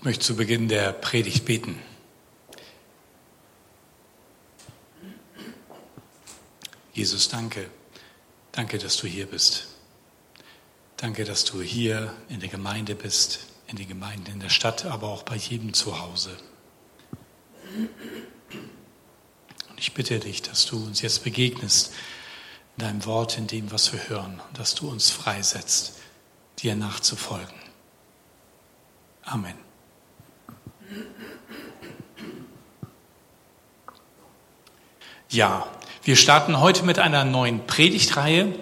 Ich möchte zu Beginn der Predigt beten. Jesus, danke. Danke, dass du hier bist. Danke, dass du hier in der Gemeinde bist, in den Gemeinden in der Stadt, aber auch bei jedem zu Hause. Und ich bitte dich, dass du uns jetzt begegnest in deinem Wort, in dem, was wir hören, und dass du uns freisetzt, dir nachzufolgen. Amen. Ja, wir starten heute mit einer neuen Predigtreihe.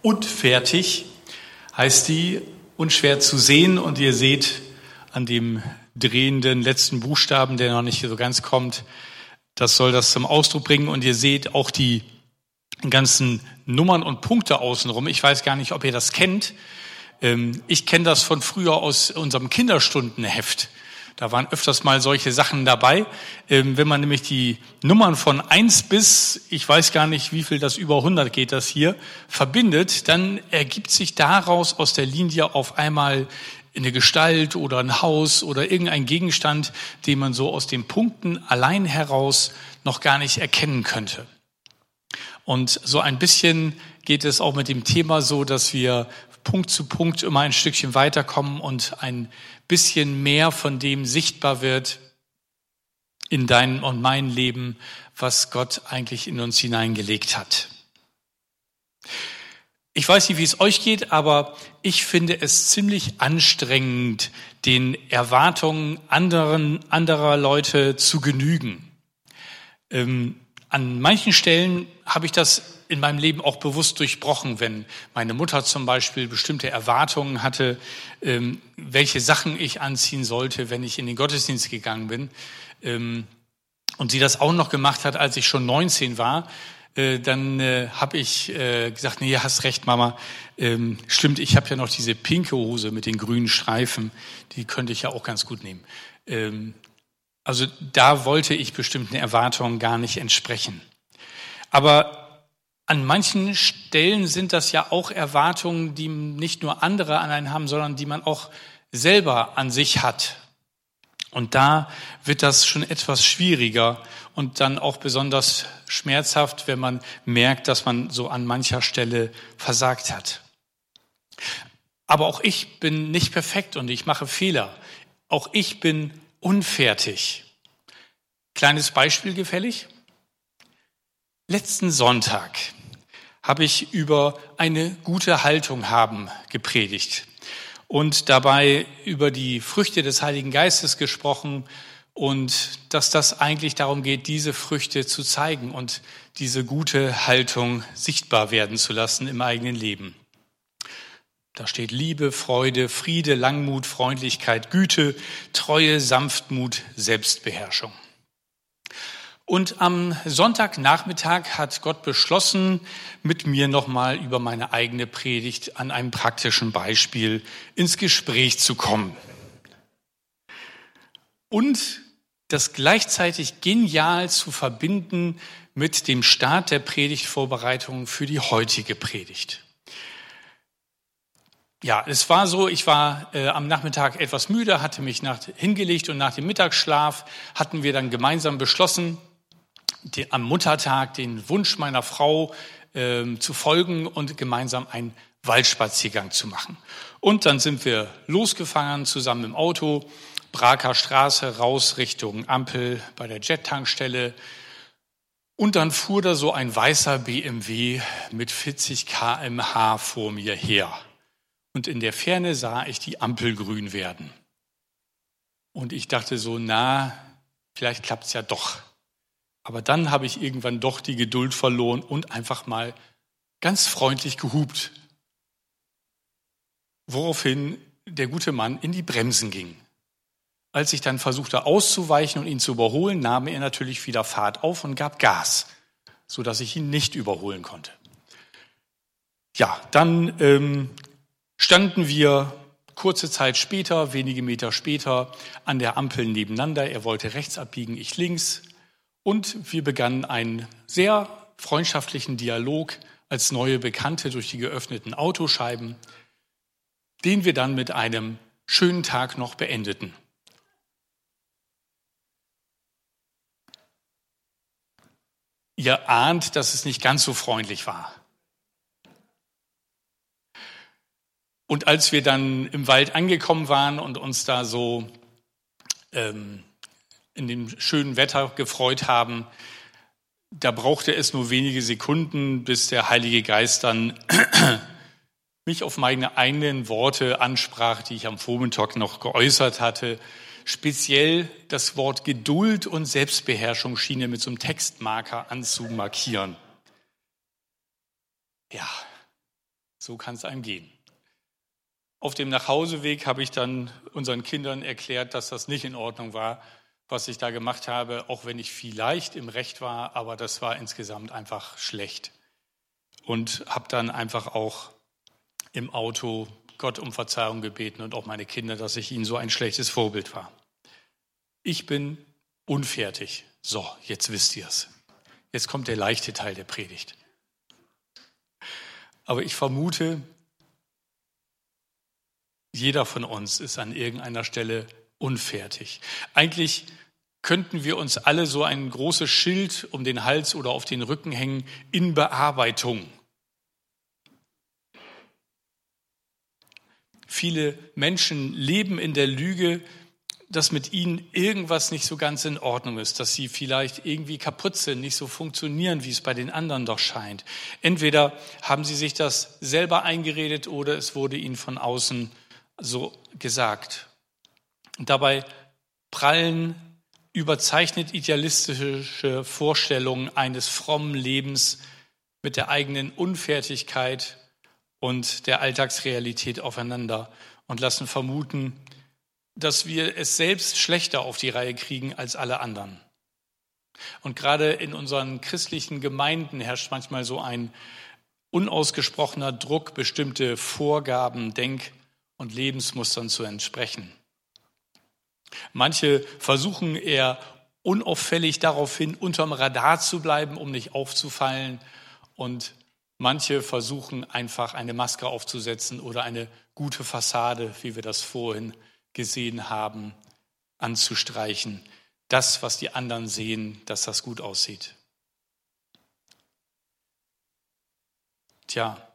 Und fertig heißt die, unschwer zu sehen. Und ihr seht an dem drehenden letzten Buchstaben, der noch nicht so ganz kommt, das soll das zum Ausdruck bringen. Und ihr seht auch die ganzen Nummern und Punkte außenrum. Ich weiß gar nicht, ob ihr das kennt. Ähm, ich kenne das von früher aus unserem Kinderstundenheft. Da waren öfters mal solche Sachen dabei. Ähm, wenn man nämlich die Nummern von eins bis, ich weiß gar nicht, wie viel das über 100 geht, das hier, verbindet, dann ergibt sich daraus aus der Linie auf einmal eine Gestalt oder ein Haus oder irgendein Gegenstand, den man so aus den Punkten allein heraus noch gar nicht erkennen könnte. Und so ein bisschen geht es auch mit dem Thema so, dass wir Punkt zu Punkt immer ein Stückchen weiterkommen und ein bisschen mehr von dem sichtbar wird in dein und mein Leben, was Gott eigentlich in uns hineingelegt hat. Ich weiß nicht, wie es euch geht, aber ich finde es ziemlich anstrengend, den Erwartungen anderen, anderer Leute zu genügen. Ähm, an manchen Stellen habe ich das in meinem Leben auch bewusst durchbrochen, wenn meine Mutter zum Beispiel bestimmte Erwartungen hatte, ähm, welche Sachen ich anziehen sollte, wenn ich in den Gottesdienst gegangen bin. Ähm, und sie das auch noch gemacht hat, als ich schon 19 war, äh, dann äh, habe ich äh, gesagt, nee, hast recht, Mama. Ähm, stimmt, ich habe ja noch diese pinke Hose mit den grünen Streifen, die könnte ich ja auch ganz gut nehmen. Ähm, also da wollte ich bestimmten Erwartungen gar nicht entsprechen. Aber an manchen Stellen sind das ja auch Erwartungen, die nicht nur andere an einen haben, sondern die man auch selber an sich hat. Und da wird das schon etwas schwieriger und dann auch besonders schmerzhaft, wenn man merkt, dass man so an mancher Stelle versagt hat. Aber auch ich bin nicht perfekt und ich mache Fehler. Auch ich bin unfertig. Kleines Beispiel gefällig. Letzten Sonntag habe ich über eine gute Haltung haben gepredigt und dabei über die Früchte des Heiligen Geistes gesprochen und dass das eigentlich darum geht, diese Früchte zu zeigen und diese gute Haltung sichtbar werden zu lassen im eigenen Leben. Da steht Liebe, Freude, Friede, Langmut, Freundlichkeit, Güte, Treue, Sanftmut, Selbstbeherrschung. Und am Sonntagnachmittag hat Gott beschlossen, mit mir nochmal über meine eigene Predigt an einem praktischen Beispiel ins Gespräch zu kommen. Und das gleichzeitig genial zu verbinden mit dem Start der Predigtvorbereitung für die heutige Predigt. Ja, es war so, ich war äh, am Nachmittag etwas müde, hatte mich nach, hingelegt und nach dem Mittagsschlaf hatten wir dann gemeinsam beschlossen, die, am Muttertag den Wunsch meiner Frau äh, zu folgen und gemeinsam einen Waldspaziergang zu machen. Und dann sind wir losgefahren zusammen im Auto, Braker Straße raus Richtung Ampel bei der Jet-Tankstelle. Und dann fuhr da so ein weißer BMW mit 40 kmh vor mir her. Und in der Ferne sah ich die Ampel grün werden. Und ich dachte so, na, vielleicht klappt's ja doch. Aber dann habe ich irgendwann doch die Geduld verloren und einfach mal ganz freundlich gehupt. Woraufhin der gute Mann in die Bremsen ging. Als ich dann versuchte auszuweichen und ihn zu überholen, nahm er natürlich wieder Fahrt auf und gab Gas, so dass ich ihn nicht überholen konnte. Ja, dann ähm, standen wir kurze Zeit später, wenige Meter später, an der Ampel nebeneinander. Er wollte rechts abbiegen, ich links. Und wir begannen einen sehr freundschaftlichen Dialog als neue Bekannte durch die geöffneten Autoscheiben, den wir dann mit einem schönen Tag noch beendeten. Ihr ahnt, dass es nicht ganz so freundlich war. Und als wir dann im Wald angekommen waren und uns da so ähm, in dem schönen Wetter gefreut haben, da brauchte es nur wenige Sekunden, bis der Heilige Geist dann mich auf meine eigenen Worte ansprach, die ich am Vormittag noch geäußert hatte. Speziell das Wort Geduld und Selbstbeherrschung schien er mit so einem Textmarker anzumarkieren. Ja, so kann es einem gehen. Auf dem Nachhauseweg habe ich dann unseren Kindern erklärt, dass das nicht in Ordnung war, was ich da gemacht habe, auch wenn ich vielleicht im Recht war, aber das war insgesamt einfach schlecht. Und habe dann einfach auch im Auto Gott um Verzeihung gebeten und auch meine Kinder, dass ich ihnen so ein schlechtes Vorbild war. Ich bin unfertig. So, jetzt wisst ihr es. Jetzt kommt der leichte Teil der Predigt. Aber ich vermute, jeder von uns ist an irgendeiner Stelle unfertig. Eigentlich könnten wir uns alle so ein großes Schild um den Hals oder auf den Rücken hängen in Bearbeitung. Viele Menschen leben in der Lüge, dass mit ihnen irgendwas nicht so ganz in Ordnung ist, dass sie vielleicht irgendwie kaputt sind, nicht so funktionieren, wie es bei den anderen doch scheint. Entweder haben sie sich das selber eingeredet oder es wurde ihnen von außen so gesagt. Und dabei prallen überzeichnet idealistische Vorstellungen eines frommen Lebens mit der eigenen Unfertigkeit und der Alltagsrealität aufeinander und lassen vermuten, dass wir es selbst schlechter auf die Reihe kriegen als alle anderen. Und gerade in unseren christlichen Gemeinden herrscht manchmal so ein unausgesprochener Druck, bestimmte Vorgaben, Denk- und Lebensmustern zu entsprechen. Manche versuchen eher unauffällig daraufhin unterm Radar zu bleiben, um nicht aufzufallen. Und manche versuchen einfach eine Maske aufzusetzen oder eine gute Fassade, wie wir das vorhin gesehen haben, anzustreichen. Das, was die anderen sehen, dass das gut aussieht. Tja,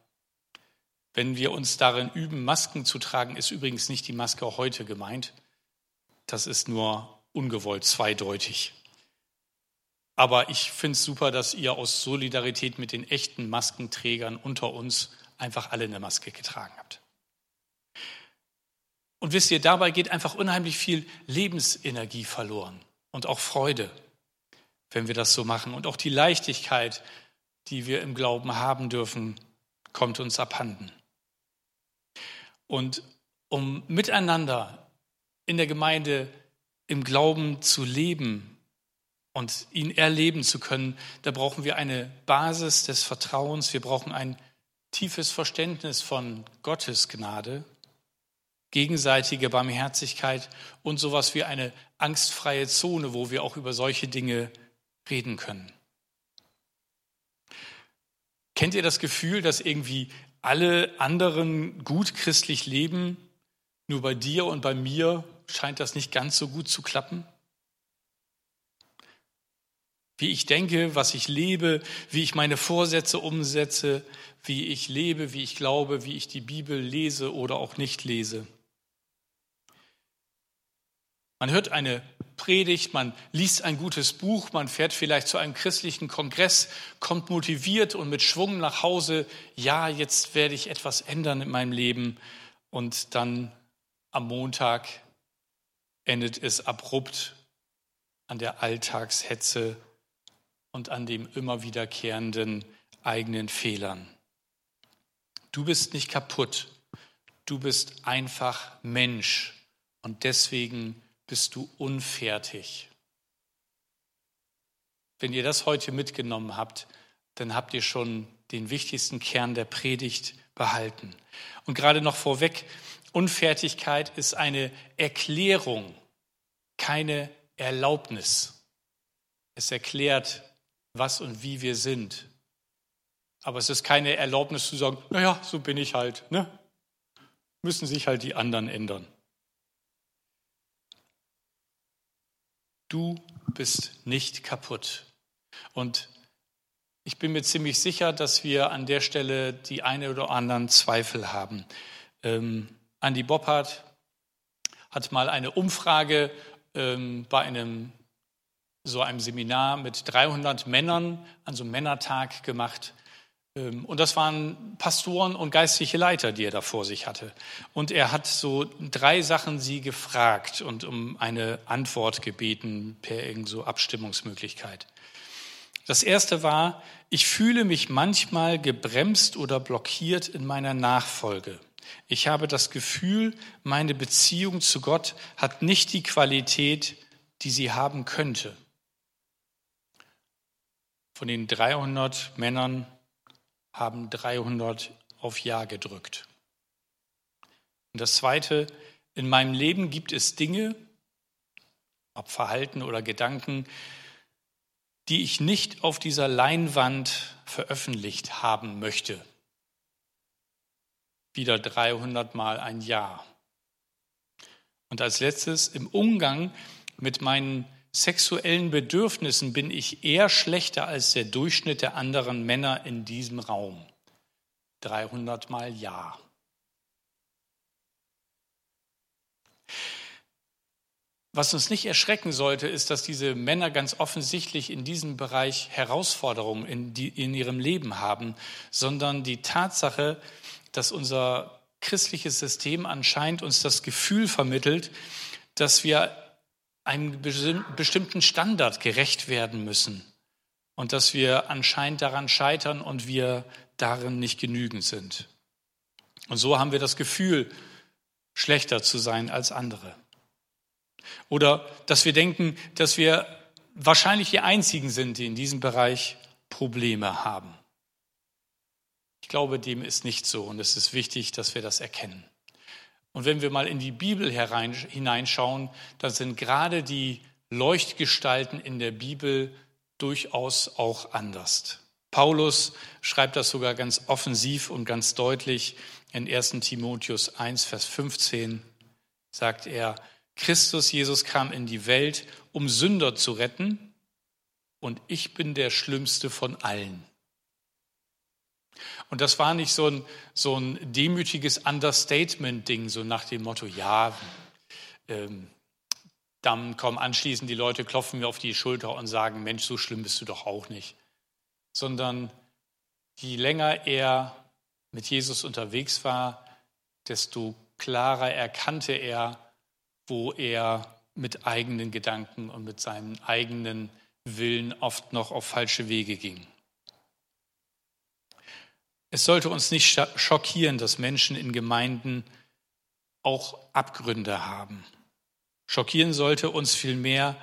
wenn wir uns darin üben, Masken zu tragen, ist übrigens nicht die Maske heute gemeint. Das ist nur ungewollt zweideutig. Aber ich finde es super, dass ihr aus Solidarität mit den echten Maskenträgern unter uns einfach alle eine Maske getragen habt. Und wisst ihr, dabei geht einfach unheimlich viel Lebensenergie verloren und auch Freude, wenn wir das so machen. Und auch die Leichtigkeit, die wir im Glauben haben dürfen, kommt uns abhanden. Und um miteinander in der Gemeinde im Glauben zu leben und ihn erleben zu können, da brauchen wir eine Basis des Vertrauens, wir brauchen ein tiefes Verständnis von Gottes Gnade, gegenseitige Barmherzigkeit und sowas wie eine angstfreie Zone, wo wir auch über solche Dinge reden können. Kennt ihr das Gefühl, dass irgendwie alle anderen gut christlich leben, nur bei dir und bei mir scheint das nicht ganz so gut zu klappen? Wie ich denke, was ich lebe, wie ich meine Vorsätze umsetze, wie ich lebe, wie ich glaube, wie ich die Bibel lese oder auch nicht lese. Man hört eine Predigt, man liest ein gutes Buch, man fährt vielleicht zu einem christlichen Kongress, kommt motiviert und mit Schwung nach Hause, ja, jetzt werde ich etwas ändern in meinem Leben und dann am Montag endet es abrupt an der Alltagshetze und an dem immer wiederkehrenden eigenen Fehlern. Du bist nicht kaputt, du bist einfach Mensch und deswegen bist du unfertig. Wenn ihr das heute mitgenommen habt, dann habt ihr schon den wichtigsten Kern der Predigt behalten. Und gerade noch vorweg, Unfertigkeit ist eine Erklärung, keine Erlaubnis. Es erklärt, was und wie wir sind. Aber es ist keine Erlaubnis zu sagen, naja, so bin ich halt. Ne? Müssen sich halt die anderen ändern. Du bist nicht kaputt. Und ich bin mir ziemlich sicher, dass wir an der Stelle die eine oder anderen Zweifel haben. Ähm, Andi Boppert hat mal eine Umfrage ähm, bei einem so einem Seminar mit 300 Männern an so einem Männertag gemacht. Ähm, und das waren Pastoren und geistliche Leiter, die er da vor sich hatte. Und er hat so drei Sachen sie gefragt und um eine Antwort gebeten per irgend so Abstimmungsmöglichkeit. Das erste war, ich fühle mich manchmal gebremst oder blockiert in meiner Nachfolge. Ich habe das Gefühl, meine Beziehung zu Gott hat nicht die Qualität, die sie haben könnte. Von den 300 Männern haben 300 auf Ja gedrückt. Und das Zweite, in meinem Leben gibt es Dinge, ob Verhalten oder Gedanken, die ich nicht auf dieser Leinwand veröffentlicht haben möchte. Wieder 300 Mal ein Ja. Und als letztes, im Umgang mit meinen sexuellen Bedürfnissen bin ich eher schlechter als der Durchschnitt der anderen Männer in diesem Raum. 300 Mal Ja. Was uns nicht erschrecken sollte, ist, dass diese Männer ganz offensichtlich in diesem Bereich Herausforderungen in, die, in ihrem Leben haben, sondern die Tatsache, dass unser christliches System anscheinend uns das Gefühl vermittelt, dass wir einem bestimmten Standard gerecht werden müssen und dass wir anscheinend daran scheitern und wir darin nicht genügend sind. Und so haben wir das Gefühl, schlechter zu sein als andere. Oder dass wir denken, dass wir wahrscheinlich die Einzigen sind, die in diesem Bereich Probleme haben. Ich glaube, dem ist nicht so und es ist wichtig, dass wir das erkennen. Und wenn wir mal in die Bibel herein, hineinschauen, dann sind gerade die Leuchtgestalten in der Bibel durchaus auch anders. Paulus schreibt das sogar ganz offensiv und ganz deutlich in 1 Timotheus 1, Vers 15, sagt er, Christus Jesus kam in die Welt, um Sünder zu retten, und ich bin der schlimmste von allen. Und das war nicht so ein, so ein demütiges Understatement-Ding, so nach dem Motto, ja, ähm, dann kommen anschließend die Leute, klopfen mir auf die Schulter und sagen, Mensch, so schlimm bist du doch auch nicht. Sondern je länger er mit Jesus unterwegs war, desto klarer erkannte er, wo er mit eigenen Gedanken und mit seinem eigenen Willen oft noch auf falsche Wege ging. Es sollte uns nicht schockieren, dass Menschen in Gemeinden auch Abgründe haben. Schockieren sollte uns vielmehr,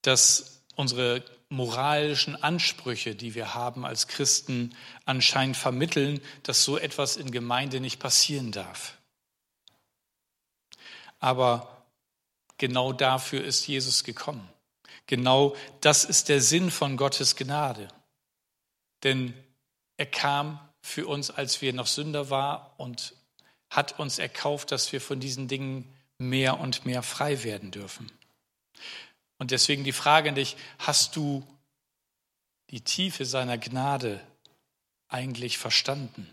dass unsere moralischen Ansprüche, die wir haben als Christen, anscheinend vermitteln, dass so etwas in Gemeinde nicht passieren darf. Aber genau dafür ist Jesus gekommen. Genau das ist der Sinn von Gottes Gnade. Denn er kam für uns, als wir noch Sünder waren und hat uns erkauft, dass wir von diesen Dingen mehr und mehr frei werden dürfen. Und deswegen die Frage an dich, hast du die Tiefe seiner Gnade eigentlich verstanden?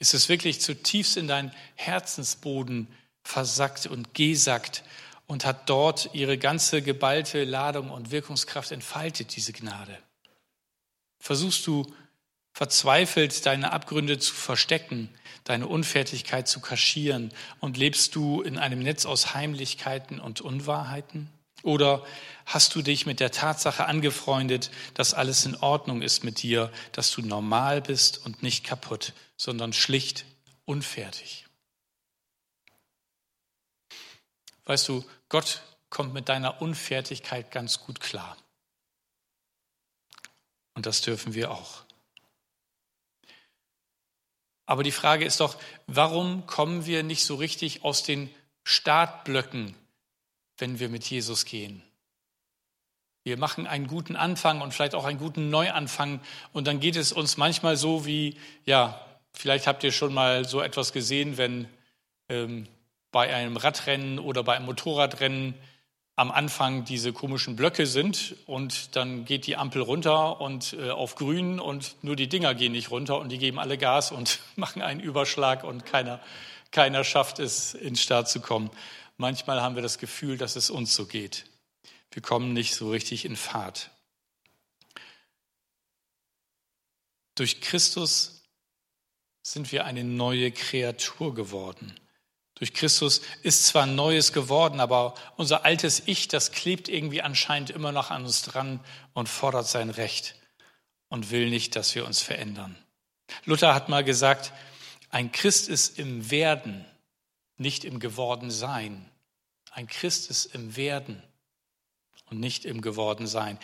Ist es wirklich zutiefst in deinen Herzensboden versackt und gesackt und hat dort ihre ganze geballte Ladung und Wirkungskraft entfaltet, diese Gnade? Versuchst du verzweifelt deine Abgründe zu verstecken, deine Unfertigkeit zu kaschieren und lebst du in einem Netz aus Heimlichkeiten und Unwahrheiten? Oder hast du dich mit der Tatsache angefreundet, dass alles in Ordnung ist mit dir, dass du normal bist und nicht kaputt, sondern schlicht unfertig? Weißt du, Gott kommt mit deiner Unfertigkeit ganz gut klar. Und das dürfen wir auch. Aber die Frage ist doch, warum kommen wir nicht so richtig aus den Startblöcken, wenn wir mit Jesus gehen? Wir machen einen guten Anfang und vielleicht auch einen guten Neuanfang und dann geht es uns manchmal so wie, ja, vielleicht habt ihr schon mal so etwas gesehen, wenn ähm, bei einem Radrennen oder bei einem Motorradrennen am Anfang diese komischen Blöcke sind und dann geht die Ampel runter und äh, auf grün und nur die Dinger gehen nicht runter und die geben alle Gas und machen einen Überschlag und keiner, keiner schafft es, ins Start zu kommen. Manchmal haben wir das Gefühl, dass es uns so geht. Wir kommen nicht so richtig in Fahrt. Durch Christus sind wir eine neue Kreatur geworden. Durch Christus ist zwar Neues geworden, aber unser altes Ich, das klebt irgendwie anscheinend immer noch an uns dran und fordert sein Recht und will nicht, dass wir uns verändern. Luther hat mal gesagt, ein Christ ist im Werden, nicht im Gewordensein. Ein Christ ist im Werden und nicht im Gewordensein.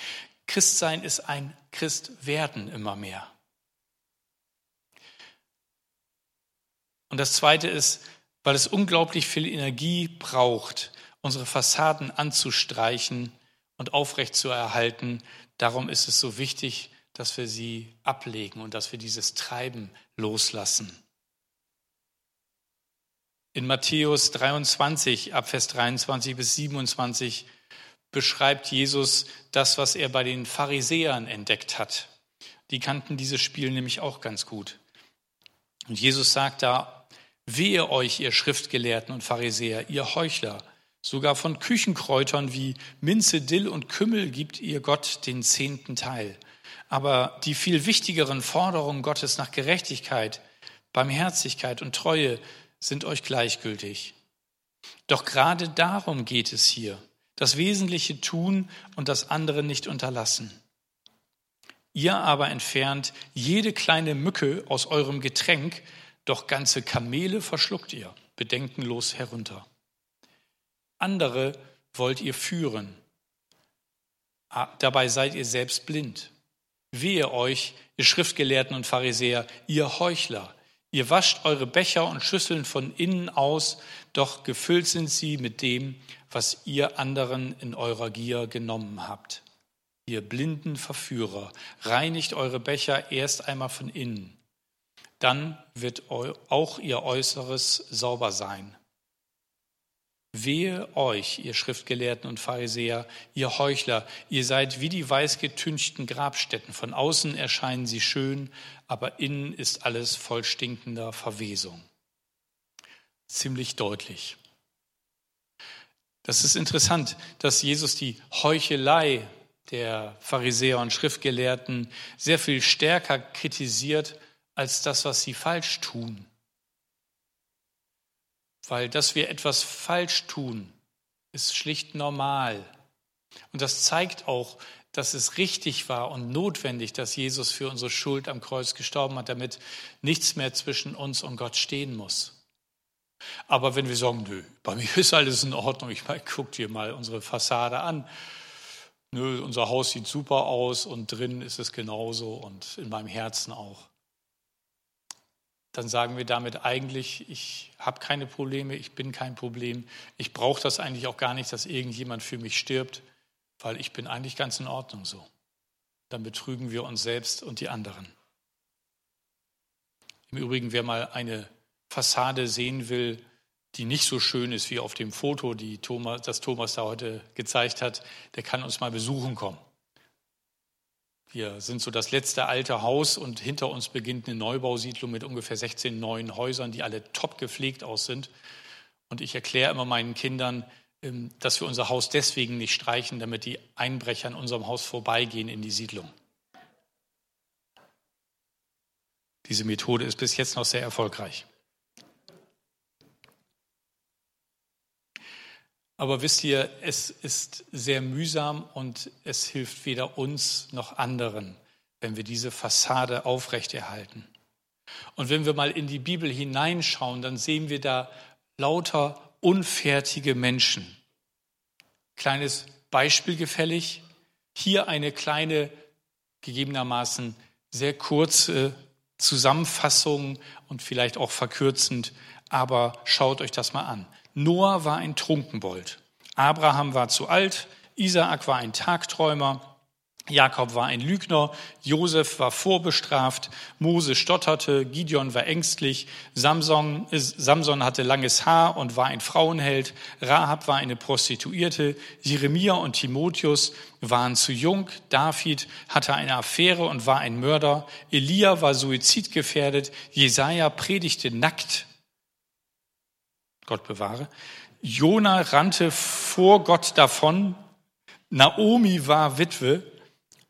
Christsein ist ein Christwerden immer mehr. Und das Zweite ist, weil es unglaublich viel Energie braucht, unsere Fassaden anzustreichen und aufrecht zu erhalten. Darum ist es so wichtig, dass wir sie ablegen und dass wir dieses Treiben loslassen. In Matthäus 23, Abvers 23 bis 27 beschreibt Jesus das, was er bei den Pharisäern entdeckt hat. Die kannten dieses Spiel nämlich auch ganz gut. Und Jesus sagt da, Wehe euch, ihr Schriftgelehrten und Pharisäer, ihr Heuchler, sogar von Küchenkräutern wie Minze, Dill und Kümmel gibt ihr Gott den zehnten Teil. Aber die viel wichtigeren Forderungen Gottes nach Gerechtigkeit, Barmherzigkeit und Treue sind euch gleichgültig. Doch gerade darum geht es hier. Das Wesentliche tun und das andere nicht unterlassen. Ihr aber entfernt jede kleine Mücke aus eurem Getränk, doch ganze Kamele verschluckt ihr, bedenkenlos herunter. Andere wollt ihr führen. Ah, dabei seid ihr selbst blind. Wehe euch, ihr Schriftgelehrten und Pharisäer, ihr Heuchler. Ihr wascht eure Becher und Schüsseln von innen aus, doch gefüllt sind sie mit dem, was ihr anderen in eurer Gier genommen habt. Ihr blinden Verführer, reinigt eure Becher erst einmal von innen dann wird auch ihr Äußeres sauber sein. Wehe euch, ihr Schriftgelehrten und Pharisäer, ihr Heuchler, ihr seid wie die weißgetünchten Grabstätten. Von außen erscheinen sie schön, aber innen ist alles voll stinkender Verwesung. Ziemlich deutlich. Das ist interessant, dass Jesus die Heuchelei der Pharisäer und Schriftgelehrten sehr viel stärker kritisiert als das, was sie falsch tun. Weil dass wir etwas falsch tun, ist schlicht normal. Und das zeigt auch, dass es richtig war und notwendig, dass Jesus für unsere Schuld am Kreuz gestorben hat, damit nichts mehr zwischen uns und Gott stehen muss. Aber wenn wir sagen, nö, bei mir ist alles in Ordnung, ich meine, guck dir mal unsere Fassade an. Nö, unser Haus sieht super aus und drin ist es genauso und in meinem Herzen auch dann sagen wir damit eigentlich, ich habe keine Probleme, ich bin kein Problem, ich brauche das eigentlich auch gar nicht, dass irgendjemand für mich stirbt, weil ich bin eigentlich ganz in Ordnung so. Dann betrügen wir uns selbst und die anderen. Im Übrigen, wer mal eine Fassade sehen will, die nicht so schön ist wie auf dem Foto, die Thomas, das Thomas da heute gezeigt hat, der kann uns mal besuchen kommen. Wir sind so das letzte alte Haus und hinter uns beginnt eine Neubausiedlung mit ungefähr 16 neuen Häusern, die alle top gepflegt aus sind. Und ich erkläre immer meinen Kindern, ähm, dass wir unser Haus deswegen nicht streichen, damit die Einbrecher an unserem Haus vorbeigehen in die Siedlung. Diese Methode ist bis jetzt noch sehr erfolgreich. Aber wisst ihr, es ist sehr mühsam und es hilft weder uns noch anderen, wenn wir diese Fassade aufrechterhalten. Und wenn wir mal in die Bibel hineinschauen, dann sehen wir da lauter unfertige Menschen. Kleines Beispiel gefällig. Hier eine kleine, gegebenermaßen sehr kurze Zusammenfassung und vielleicht auch verkürzend, aber schaut euch das mal an. Noah war ein Trunkenbold. Abraham war zu alt. Isaak war ein Tagträumer. Jakob war ein Lügner, Josef war vorbestraft, Mose stotterte, Gideon war ängstlich, Samson, Samson hatte langes Haar und war ein Frauenheld, Rahab war eine Prostituierte, Jeremia und Timotheus waren zu jung, David hatte eine Affäre und war ein Mörder, Elia war suizidgefährdet, Jesaja predigte nackt, Gott bewahre, Jona rannte vor Gott davon, Naomi war Witwe,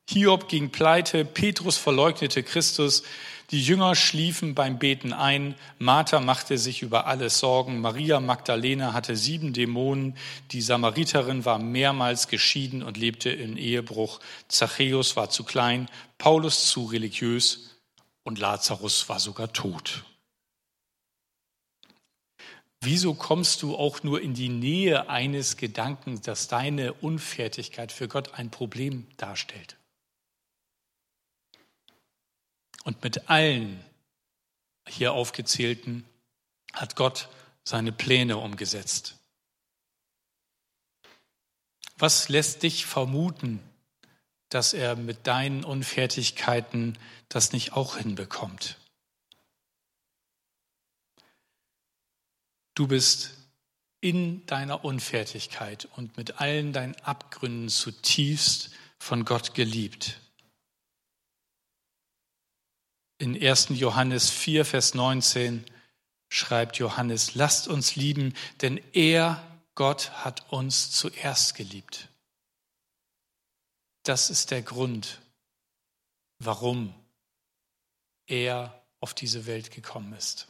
Hiob ging pleite, Petrus verleugnete Christus, die Jünger schliefen beim Beten ein, Martha machte sich über alles Sorgen, Maria Magdalena hatte sieben Dämonen, die Samariterin war mehrmals geschieden und lebte in Ehebruch, Zachäus war zu klein, Paulus zu religiös. Und Lazarus war sogar tot. Wieso kommst du auch nur in die Nähe eines Gedankens, dass deine Unfertigkeit für Gott ein Problem darstellt? Und mit allen hier aufgezählten hat Gott seine Pläne umgesetzt. Was lässt dich vermuten, dass er mit deinen Unfertigkeiten das nicht auch hinbekommt? Du bist in deiner Unfertigkeit und mit allen deinen Abgründen zutiefst von Gott geliebt. In 1. Johannes 4, Vers 19 schreibt Johannes, lasst uns lieben, denn er, Gott, hat uns zuerst geliebt. Das ist der Grund, warum er auf diese Welt gekommen ist.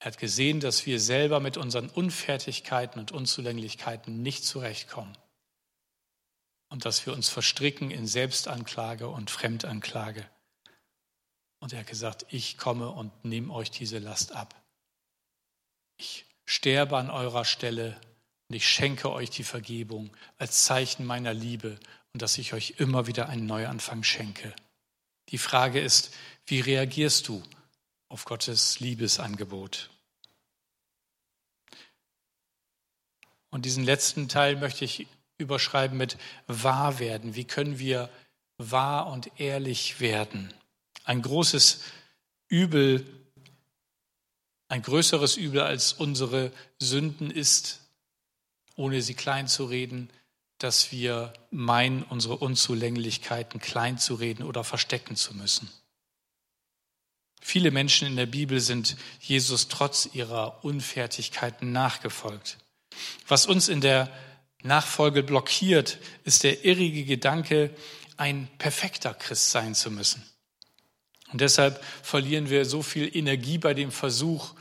Er hat gesehen, dass wir selber mit unseren Unfertigkeiten und Unzulänglichkeiten nicht zurechtkommen und dass wir uns verstricken in Selbstanklage und Fremdanklage. Und er hat gesagt, ich komme und nehme euch diese Last ab. Ich sterbe an eurer Stelle und ich schenke euch die Vergebung als Zeichen meiner Liebe und dass ich euch immer wieder einen Neuanfang schenke. Die Frage ist, wie reagierst du auf Gottes Liebesangebot? Und diesen letzten Teil möchte ich überschreiben mit wahr werden. Wie können wir wahr und ehrlich werden? Ein großes Übel, ein größeres Übel als unsere Sünden ist, ohne sie klein zu reden, dass wir meinen, unsere Unzulänglichkeiten klein zu reden oder verstecken zu müssen. Viele Menschen in der Bibel sind Jesus trotz ihrer Unfertigkeiten nachgefolgt. Was uns in der Nachfolge blockiert, ist der irrige Gedanke, ein perfekter Christ sein zu müssen. Und deshalb verlieren wir so viel Energie bei dem Versuch,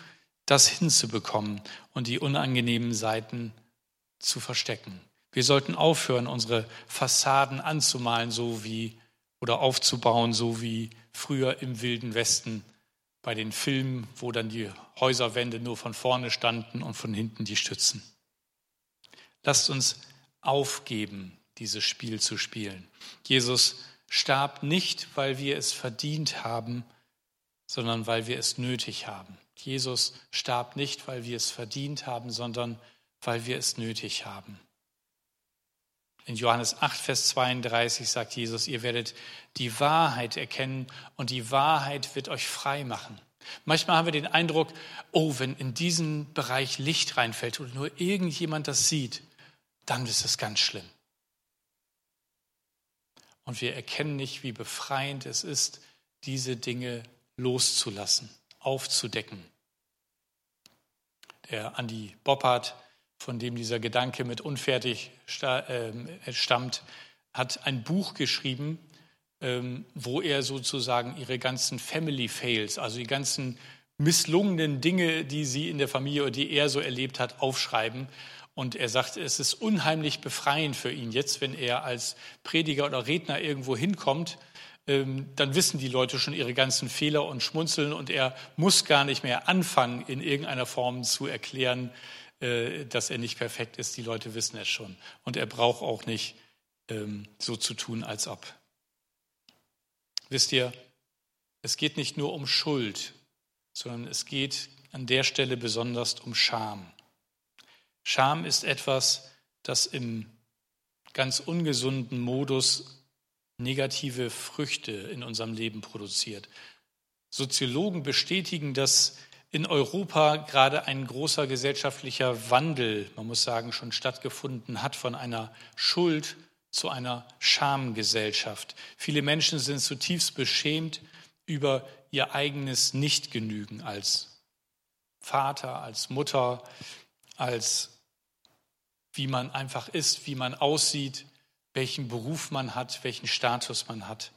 das hinzubekommen und die unangenehmen Seiten zu verstecken. Wir sollten aufhören, unsere Fassaden anzumalen, so wie oder aufzubauen, so wie früher im Wilden Westen bei den Filmen, wo dann die Häuserwände nur von vorne standen und von hinten die Stützen. Lasst uns aufgeben, dieses Spiel zu spielen. Jesus starb nicht, weil wir es verdient haben, sondern weil wir es nötig haben. Jesus starb nicht, weil wir es verdient haben, sondern weil wir es nötig haben. In Johannes 8, Vers 32 sagt Jesus, ihr werdet die Wahrheit erkennen und die Wahrheit wird euch frei machen. Manchmal haben wir den Eindruck, oh, wenn in diesen Bereich Licht reinfällt oder nur irgendjemand das sieht, dann ist es ganz schlimm. Und wir erkennen nicht, wie befreiend es ist, diese Dinge loszulassen, aufzudecken. Der Andi Boppard, von dem dieser Gedanke mit unfertig ähm, stammt, hat ein Buch geschrieben, ähm, wo er sozusagen ihre ganzen Family Fails, also die ganzen misslungenen Dinge, die sie in der Familie oder die er so erlebt hat, aufschreiben. Und er sagt, es ist unheimlich befreiend für ihn jetzt, wenn er als Prediger oder Redner irgendwo hinkommt, ähm, dann wissen die Leute schon ihre ganzen Fehler und schmunzeln und er muss gar nicht mehr anfangen, in irgendeiner Form zu erklären, äh, dass er nicht perfekt ist. Die Leute wissen es schon. Und er braucht auch nicht ähm, so zu tun, als ob. Wisst ihr, es geht nicht nur um Schuld, sondern es geht an der Stelle besonders um Scham. Scham ist etwas, das im ganz ungesunden Modus negative Früchte in unserem Leben produziert. Soziologen bestätigen, dass in Europa gerade ein großer gesellschaftlicher Wandel, man muss sagen, schon stattgefunden hat von einer Schuld zu einer Schamgesellschaft. Viele Menschen sind zutiefst beschämt über ihr eigenes Nichtgenügen als Vater, als Mutter, als wie man einfach ist, wie man aussieht, welchen Beruf man hat, welchen Status man hat.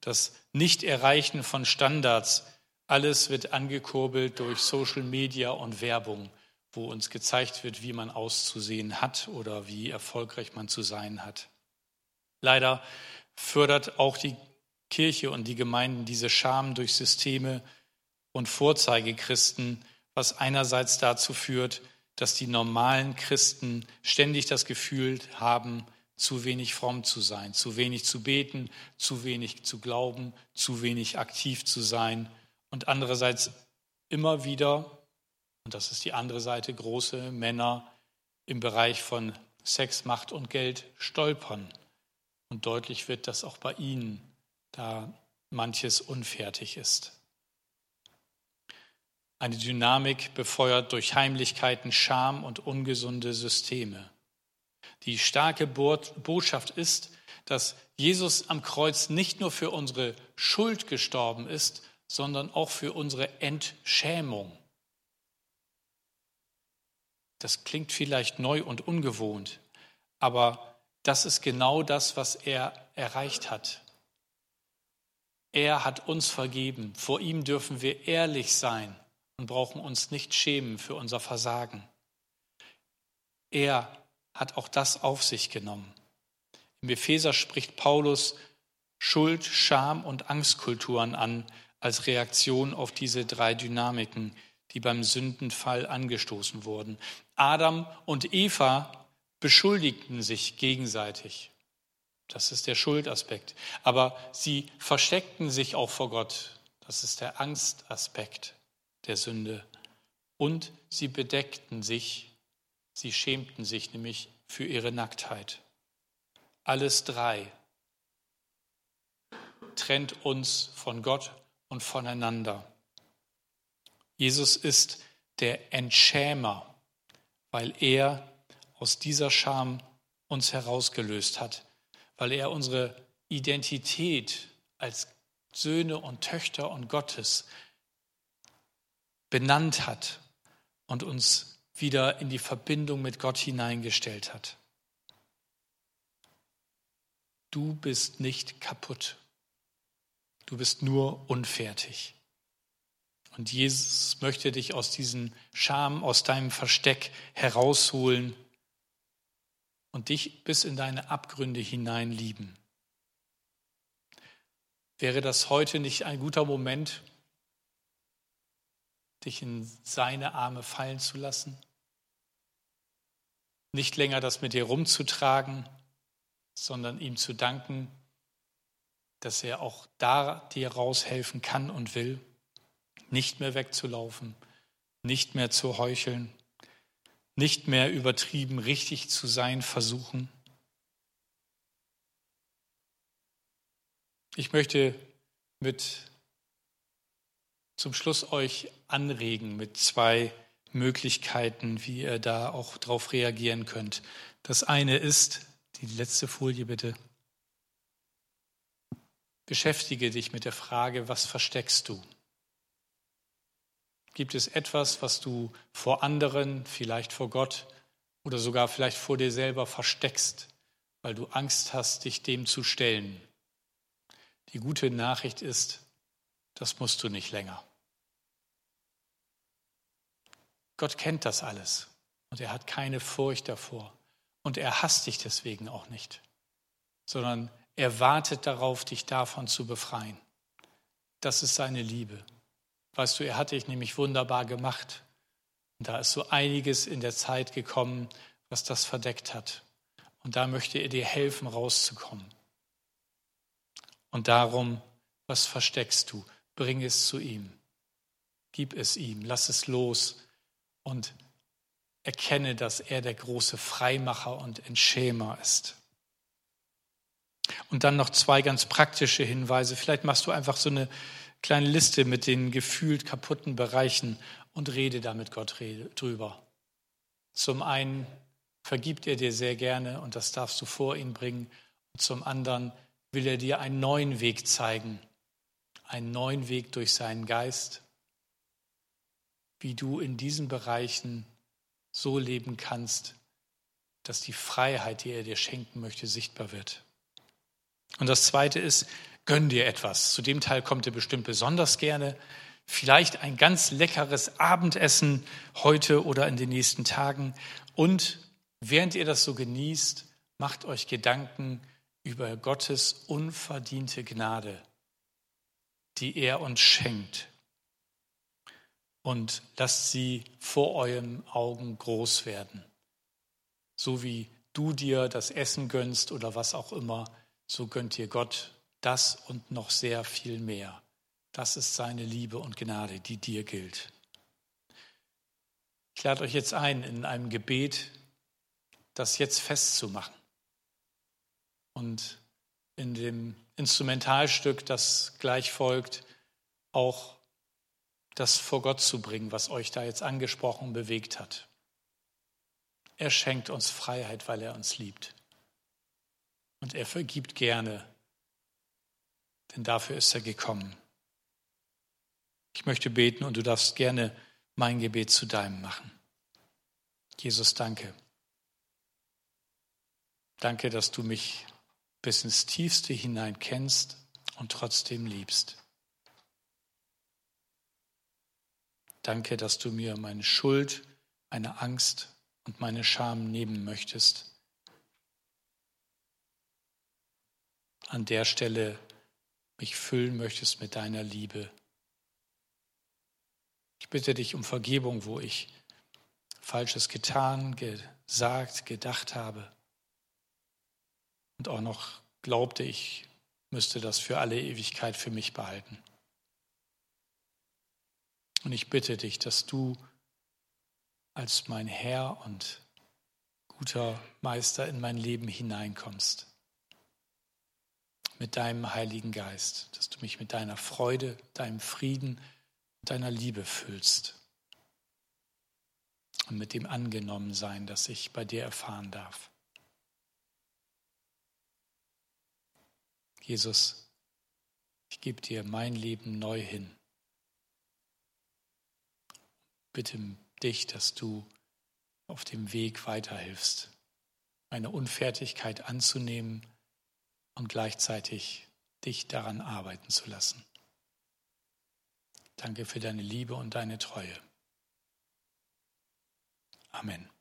Das Nicht-Erreichen von Standards, alles wird angekurbelt durch Social Media und Werbung, wo uns gezeigt wird, wie man auszusehen hat oder wie erfolgreich man zu sein hat. Leider fördert auch die Kirche und die Gemeinden diese Scham durch Systeme und Vorzeigechristen, was einerseits dazu führt, dass die normalen Christen ständig das Gefühl haben, zu wenig fromm zu sein, zu wenig zu beten, zu wenig zu glauben, zu wenig aktiv zu sein und andererseits immer wieder, und das ist die andere Seite, große Männer im Bereich von Sex, Macht und Geld stolpern. Und deutlich wird, dass auch bei ihnen da manches unfertig ist. Eine Dynamik befeuert durch Heimlichkeiten, Scham und ungesunde Systeme. Die starke Botschaft ist, dass Jesus am Kreuz nicht nur für unsere Schuld gestorben ist, sondern auch für unsere Entschämung. Das klingt vielleicht neu und ungewohnt, aber das ist genau das, was er erreicht hat. Er hat uns vergeben. Vor ihm dürfen wir ehrlich sein und brauchen uns nicht schämen für unser Versagen. Er hat auch das auf sich genommen. Im Epheser spricht Paulus Schuld, Scham und Angstkulturen an, als Reaktion auf diese drei Dynamiken, die beim Sündenfall angestoßen wurden. Adam und Eva beschuldigten sich gegenseitig. Das ist der Schuldaspekt. Aber sie versteckten sich auch vor Gott. Das ist der Angstaspekt der Sünde. Und sie bedeckten sich, sie schämten sich nämlich für ihre Nacktheit. Alles drei trennt uns von Gott und voneinander. Jesus ist der Entschämer, weil er aus dieser Scham uns herausgelöst hat, weil er unsere Identität als Söhne und Töchter und Gottes benannt hat und uns wieder in die Verbindung mit Gott hineingestellt hat. Du bist nicht kaputt. Du bist nur unfertig. Und Jesus möchte dich aus diesem Scham, aus deinem Versteck herausholen und dich bis in deine Abgründe hinein lieben. Wäre das heute nicht ein guter Moment, dich in seine Arme fallen zu lassen? Nicht länger das mit dir rumzutragen, sondern ihm zu danken, dass er auch da dir raushelfen kann und will, nicht mehr wegzulaufen, nicht mehr zu heucheln, nicht mehr übertrieben richtig zu sein versuchen. Ich möchte mit zum Schluss euch anregen mit zwei Möglichkeiten, wie ihr da auch darauf reagieren könnt. Das eine ist, die letzte Folie bitte. Beschäftige dich mit der Frage, was versteckst du? Gibt es etwas, was du vor anderen, vielleicht vor Gott oder sogar vielleicht vor dir selber versteckst, weil du Angst hast, dich dem zu stellen? Die gute Nachricht ist, das musst du nicht länger. Gott kennt das alles und er hat keine Furcht davor und er hasst dich deswegen auch nicht, sondern er wartet darauf, dich davon zu befreien. Das ist seine Liebe. Weißt du, er hat dich nämlich wunderbar gemacht. Und da ist so einiges in der Zeit gekommen, was das verdeckt hat. Und da möchte er dir helfen, rauszukommen. Und darum, was versteckst du? Bring es zu ihm. Gib es ihm, lass es los und erkenne, dass er der große Freimacher und Entschämer ist. Und dann noch zwei ganz praktische Hinweise. Vielleicht machst du einfach so eine kleine Liste mit den gefühlt kaputten Bereichen und rede da mit Gott drüber. Zum einen vergibt er dir sehr gerne und das darfst du vor ihn bringen. Und zum anderen will er dir einen neuen Weg zeigen, einen neuen Weg durch seinen Geist, wie du in diesen Bereichen so leben kannst, dass die Freiheit, die er dir schenken möchte, sichtbar wird. Und das Zweite ist, gönn dir etwas. Zu dem Teil kommt er bestimmt besonders gerne. Vielleicht ein ganz leckeres Abendessen heute oder in den nächsten Tagen. Und während ihr das so genießt, macht euch Gedanken über Gottes unverdiente Gnade, die er uns schenkt. Und lasst sie vor euren Augen groß werden. So wie du dir das Essen gönnst oder was auch immer, so gönnt dir Gott das und noch sehr viel mehr. Das ist seine Liebe und Gnade, die dir gilt. Ich lade euch jetzt ein, in einem Gebet das jetzt festzumachen. Und in dem Instrumentalstück, das gleich folgt, auch das vor Gott zu bringen, was euch da jetzt angesprochen bewegt hat. Er schenkt uns Freiheit, weil er uns liebt. Und er vergibt gerne, denn dafür ist er gekommen. Ich möchte beten und du darfst gerne mein Gebet zu deinem machen. Jesus, danke. Danke, dass du mich bis ins Tiefste hinein kennst und trotzdem liebst. Danke, dass du mir meine Schuld, meine Angst und meine Scham nehmen möchtest an der Stelle mich füllen möchtest mit deiner Liebe. Ich bitte dich um Vergebung, wo ich Falsches getan, gesagt, gedacht habe und auch noch glaubte, ich müsste das für alle Ewigkeit für mich behalten. Und ich bitte dich, dass du als mein Herr und guter Meister in mein Leben hineinkommst mit deinem Heiligen Geist, dass du mich mit deiner Freude, deinem Frieden, deiner Liebe füllst und mit dem Angenommensein, das ich bei dir erfahren darf. Jesus, ich gebe dir mein Leben neu hin. Bitte dich, dass du auf dem Weg weiterhilfst, meine Unfertigkeit anzunehmen und gleichzeitig dich daran arbeiten zu lassen. Danke für deine Liebe und deine Treue. Amen.